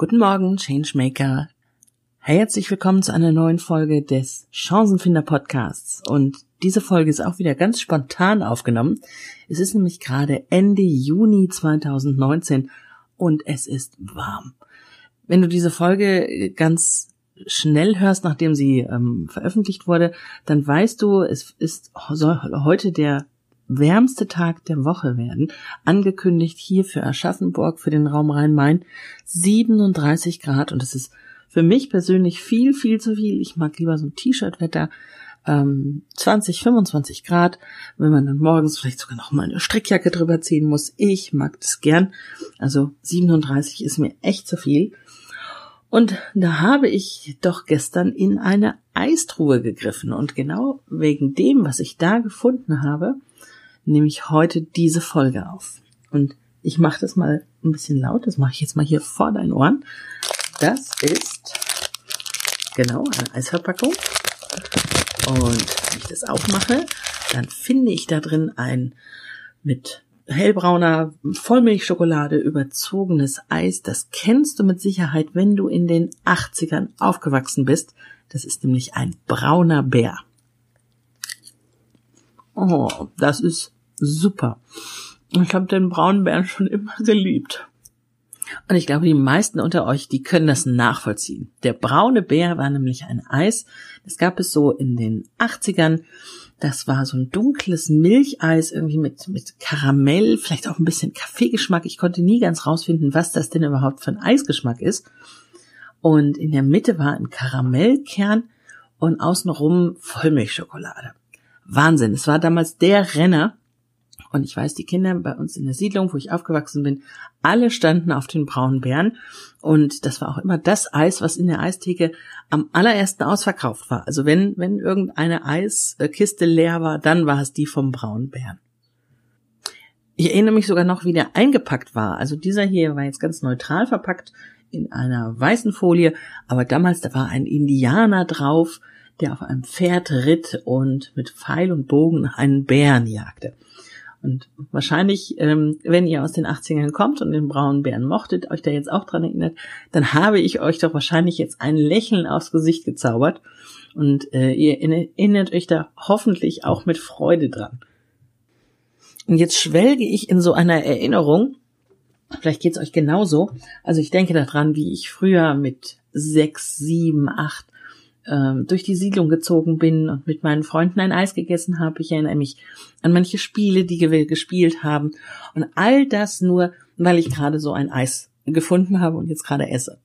Guten Morgen, Changemaker. Herzlich willkommen zu einer neuen Folge des Chancenfinder Podcasts. Und diese Folge ist auch wieder ganz spontan aufgenommen. Es ist nämlich gerade Ende Juni 2019 und es ist warm. Wenn du diese Folge ganz schnell hörst, nachdem sie ähm, veröffentlicht wurde, dann weißt du, es ist heute der wärmste Tag der Woche werden, angekündigt hier für Aschaffenburg, für den Raum Rhein-Main, 37 Grad und es ist für mich persönlich viel, viel zu viel. Ich mag lieber so ein T-Shirt-Wetter, ähm, 20, 25 Grad, wenn man dann morgens vielleicht sogar noch mal eine Strickjacke drüber ziehen muss. Ich mag das gern. Also 37 ist mir echt zu viel. Und da habe ich doch gestern in eine Eistruhe gegriffen und genau wegen dem, was ich da gefunden habe, nehme ich heute diese Folge auf. Und ich mache das mal ein bisschen laut, das mache ich jetzt mal hier vor deinen Ohren. Das ist genau eine Eisverpackung. Und wenn ich das aufmache, dann finde ich da drin ein mit hellbrauner Vollmilchschokolade überzogenes Eis. Das kennst du mit Sicherheit, wenn du in den 80ern aufgewachsen bist. Das ist nämlich ein brauner Bär. Oh, das ist super. Ich habe den braunen Bären schon immer geliebt. Und ich glaube, die meisten unter euch, die können das nachvollziehen. Der braune Bär war nämlich ein Eis. Das gab es so in den 80ern. Das war so ein dunkles Milcheis irgendwie mit, mit Karamell, vielleicht auch ein bisschen Kaffeegeschmack. Ich konnte nie ganz rausfinden, was das denn überhaupt für ein Eisgeschmack ist. Und in der Mitte war ein Karamellkern und außenrum Vollmilchschokolade. Wahnsinn. Es war damals der Renner und ich weiß, die Kinder bei uns in der Siedlung, wo ich aufgewachsen bin, alle standen auf den braunen Bären. Und das war auch immer das Eis, was in der Eistheke am allerersten ausverkauft war. Also wenn, wenn irgendeine Eiskiste leer war, dann war es die vom braunen Bären. Ich erinnere mich sogar noch, wie der eingepackt war. Also dieser hier war jetzt ganz neutral verpackt in einer weißen Folie, aber damals, da war ein Indianer drauf, der auf einem Pferd ritt und mit Pfeil und Bogen einen Bären jagte. Und wahrscheinlich, ähm, wenn ihr aus den 80ern kommt und den braunen Bären mochtet, euch da jetzt auch dran erinnert, dann habe ich euch doch wahrscheinlich jetzt ein Lächeln aufs Gesicht gezaubert. Und äh, ihr erinnert euch da hoffentlich auch mit Freude dran. Und jetzt schwelge ich in so einer Erinnerung, vielleicht geht's euch genauso. Also ich denke daran, wie ich früher mit sechs, sieben, acht ähm, durch die Siedlung gezogen bin und mit meinen Freunden ein Eis gegessen habe. Ich erinnere mich an manche Spiele, die wir gespielt haben. Und all das nur, weil ich gerade so ein Eis gefunden habe und jetzt gerade esse.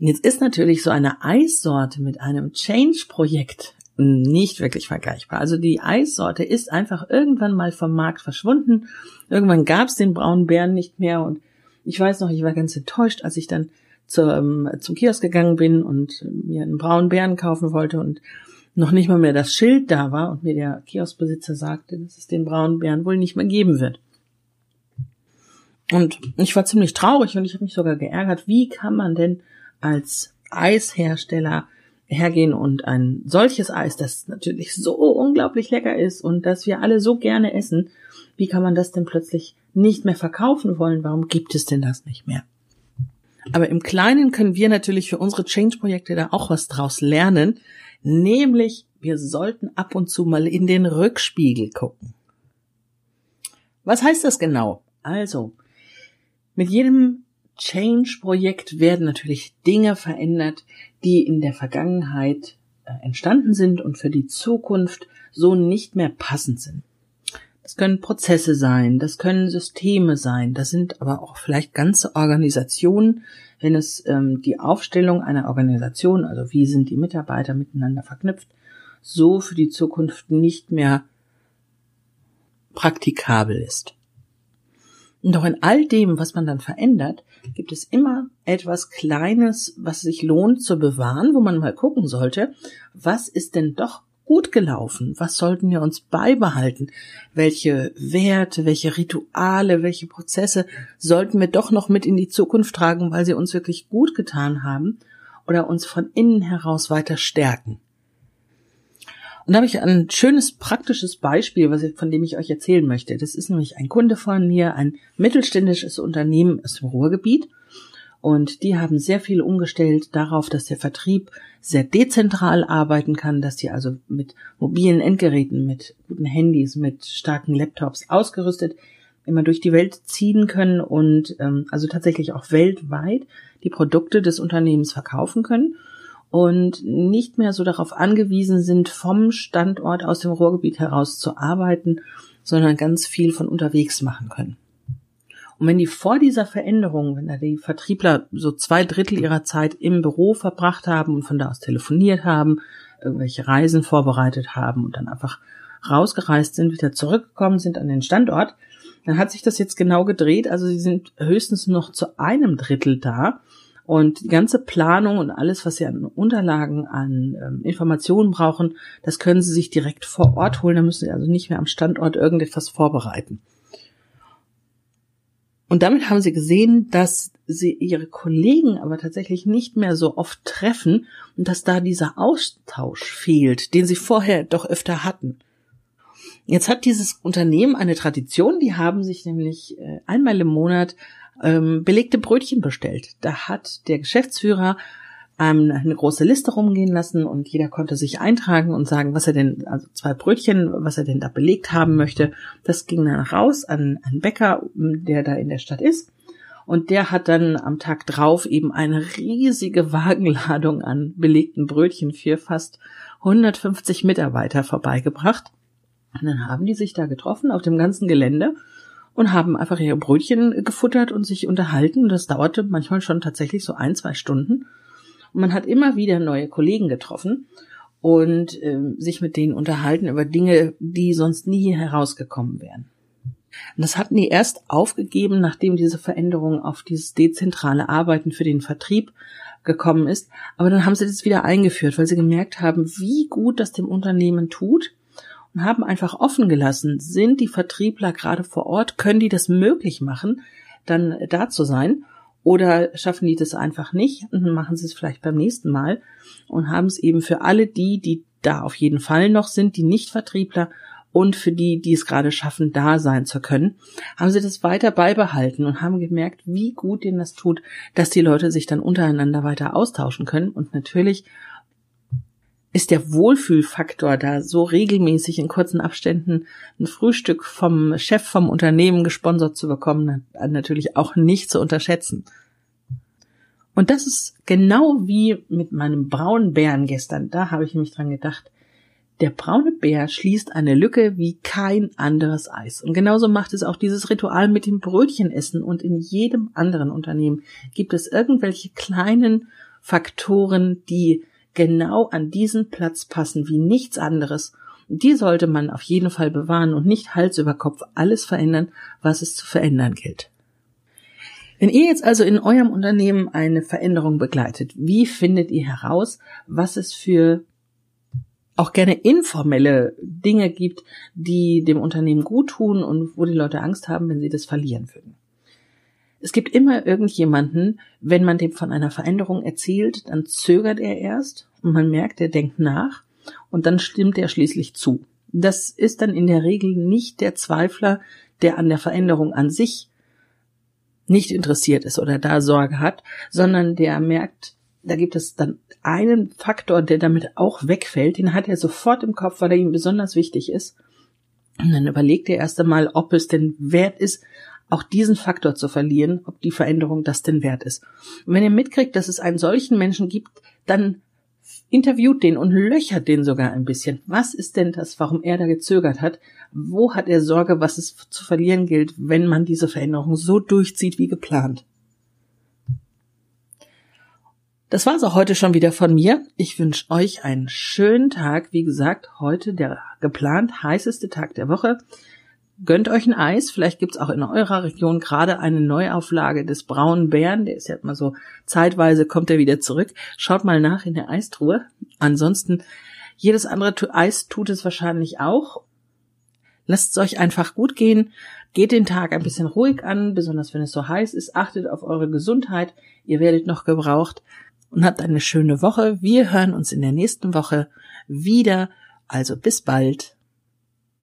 Und jetzt ist natürlich so eine Eissorte mit einem Change-Projekt nicht wirklich vergleichbar. Also die Eissorte ist einfach irgendwann mal vom Markt verschwunden. Irgendwann gab es den braunen Bären nicht mehr und ich weiß noch, ich war ganz enttäuscht, als ich dann zum, zum Kiosk gegangen bin und mir einen braunen Bären kaufen wollte und noch nicht mal mehr das Schild da war und mir der Kioskbesitzer sagte, dass es den braunen Bären wohl nicht mehr geben wird. Und ich war ziemlich traurig und ich habe mich sogar geärgert, wie kann man denn als Eishersteller hergehen und ein solches Eis, das natürlich so unglaublich lecker ist und das wir alle so gerne essen, wie kann man das denn plötzlich nicht mehr verkaufen wollen? Warum gibt es denn das nicht mehr? Aber im Kleinen können wir natürlich für unsere Change-Projekte da auch was draus lernen, nämlich wir sollten ab und zu mal in den Rückspiegel gucken. Was heißt das genau? Also, mit jedem Change-Projekt werden natürlich Dinge verändert, die in der Vergangenheit äh, entstanden sind und für die Zukunft so nicht mehr passend sind. Das können Prozesse sein, das können Systeme sein, das sind aber auch vielleicht ganze Organisationen, wenn es ähm, die Aufstellung einer Organisation, also wie sind die Mitarbeiter miteinander verknüpft, so für die Zukunft nicht mehr praktikabel ist. Und doch in all dem, was man dann verändert, gibt es immer etwas Kleines, was sich lohnt zu bewahren, wo man mal gucken sollte, was ist denn doch gut gelaufen? Was sollten wir uns beibehalten? Welche Werte, welche Rituale, welche Prozesse sollten wir doch noch mit in die Zukunft tragen, weil sie uns wirklich gut getan haben oder uns von innen heraus weiter stärken? Und da habe ich ein schönes praktisches Beispiel, von dem ich euch erzählen möchte. Das ist nämlich ein Kunde von mir, ein mittelständisches Unternehmen aus dem Ruhrgebiet. Und die haben sehr viel umgestellt darauf, dass der Vertrieb sehr dezentral arbeiten kann, dass die also mit mobilen Endgeräten, mit guten Handys, mit starken Laptops ausgerüstet immer durch die Welt ziehen können und ähm, also tatsächlich auch weltweit die Produkte des Unternehmens verkaufen können und nicht mehr so darauf angewiesen sind, vom Standort aus dem Ruhrgebiet heraus zu arbeiten, sondern ganz viel von unterwegs machen können. Und wenn die vor dieser Veränderung, wenn da die Vertriebler so zwei Drittel ihrer Zeit im Büro verbracht haben und von da aus telefoniert haben, irgendwelche Reisen vorbereitet haben und dann einfach rausgereist sind, wieder zurückgekommen sind an den Standort, dann hat sich das jetzt genau gedreht. Also sie sind höchstens noch zu einem Drittel da. Und die ganze Planung und alles, was Sie an Unterlagen, an ähm, Informationen brauchen, das können Sie sich direkt vor Ort holen. Da müssen Sie also nicht mehr am Standort irgendetwas vorbereiten. Und damit haben sie gesehen, dass sie ihre Kollegen aber tatsächlich nicht mehr so oft treffen und dass da dieser Austausch fehlt, den sie vorher doch öfter hatten. Jetzt hat dieses Unternehmen eine Tradition, die haben sich nämlich äh, einmal im Monat ähm, belegte Brötchen bestellt. Da hat der Geschäftsführer ähm, eine große Liste rumgehen lassen und jeder konnte sich eintragen und sagen, was er denn, also zwei Brötchen, was er denn da belegt haben möchte. Das ging dann raus an einen Bäcker, der da in der Stadt ist. Und der hat dann am Tag drauf eben eine riesige Wagenladung an belegten Brötchen für fast 150 Mitarbeiter vorbeigebracht. Und dann haben die sich da getroffen auf dem ganzen Gelände und haben einfach ihre Brötchen gefuttert und sich unterhalten. Das dauerte manchmal schon tatsächlich so ein, zwei Stunden. Und man hat immer wieder neue Kollegen getroffen und äh, sich mit denen unterhalten über Dinge, die sonst nie herausgekommen wären. Und das hatten die erst aufgegeben, nachdem diese Veränderung auf dieses dezentrale Arbeiten für den Vertrieb gekommen ist. Aber dann haben sie das wieder eingeführt, weil sie gemerkt haben, wie gut das dem Unternehmen tut und haben einfach offen gelassen, sind die Vertriebler gerade vor Ort, können die das möglich machen, dann da zu sein oder schaffen die das einfach nicht und machen sie es vielleicht beim nächsten Mal und haben es eben für alle die, die da auf jeden Fall noch sind, die Nicht-Vertriebler und für die, die es gerade schaffen, da sein zu können, haben sie das weiter beibehalten und haben gemerkt, wie gut denen das tut, dass die Leute sich dann untereinander weiter austauschen können und natürlich ist der Wohlfühlfaktor da so regelmäßig in kurzen Abständen ein Frühstück vom Chef vom Unternehmen gesponsert zu bekommen, natürlich auch nicht zu unterschätzen. Und das ist genau wie mit meinem braunen Bären gestern. Da habe ich mich dran gedacht. Der braune Bär schließt eine Lücke wie kein anderes Eis. Und genauso macht es auch dieses Ritual mit dem Brötchenessen. Und in jedem anderen Unternehmen gibt es irgendwelche kleinen Faktoren, die genau an diesen Platz passen wie nichts anderes. Die sollte man auf jeden Fall bewahren und nicht Hals über Kopf alles verändern, was es zu verändern gilt. Wenn ihr jetzt also in eurem Unternehmen eine Veränderung begleitet, wie findet ihr heraus, was es für auch gerne informelle Dinge gibt, die dem Unternehmen gut tun und wo die Leute Angst haben, wenn sie das verlieren würden? Es gibt immer irgendjemanden, wenn man dem von einer Veränderung erzählt, dann zögert er erst und man merkt, er denkt nach und dann stimmt er schließlich zu. Das ist dann in der Regel nicht der Zweifler, der an der Veränderung an sich nicht interessiert ist oder da Sorge hat, sondern der merkt, da gibt es dann einen Faktor, der damit auch wegfällt, den hat er sofort im Kopf, weil er ihm besonders wichtig ist. Und dann überlegt er erst einmal, ob es denn wert ist, auch diesen Faktor zu verlieren, ob die Veränderung das denn wert ist. Und wenn ihr mitkriegt, dass es einen solchen Menschen gibt, dann interviewt den und löchert den sogar ein bisschen. Was ist denn das, warum er da gezögert hat? Wo hat er Sorge, was es zu verlieren gilt, wenn man diese Veränderung so durchzieht wie geplant? Das war's auch heute schon wieder von mir. Ich wünsche euch einen schönen Tag. Wie gesagt, heute der geplant heißeste Tag der Woche. Gönnt euch ein Eis. Vielleicht gibt's auch in eurer Region gerade eine Neuauflage des braunen Bären. Der ist ja immer so zeitweise kommt er wieder zurück. Schaut mal nach in der Eistruhe. Ansonsten jedes andere Eis tut es wahrscheinlich auch. Lasst es euch einfach gut gehen. Geht den Tag ein bisschen ruhig an, besonders wenn es so heiß ist. Achtet auf eure Gesundheit. Ihr werdet noch gebraucht und habt eine schöne Woche. Wir hören uns in der nächsten Woche wieder. Also bis bald.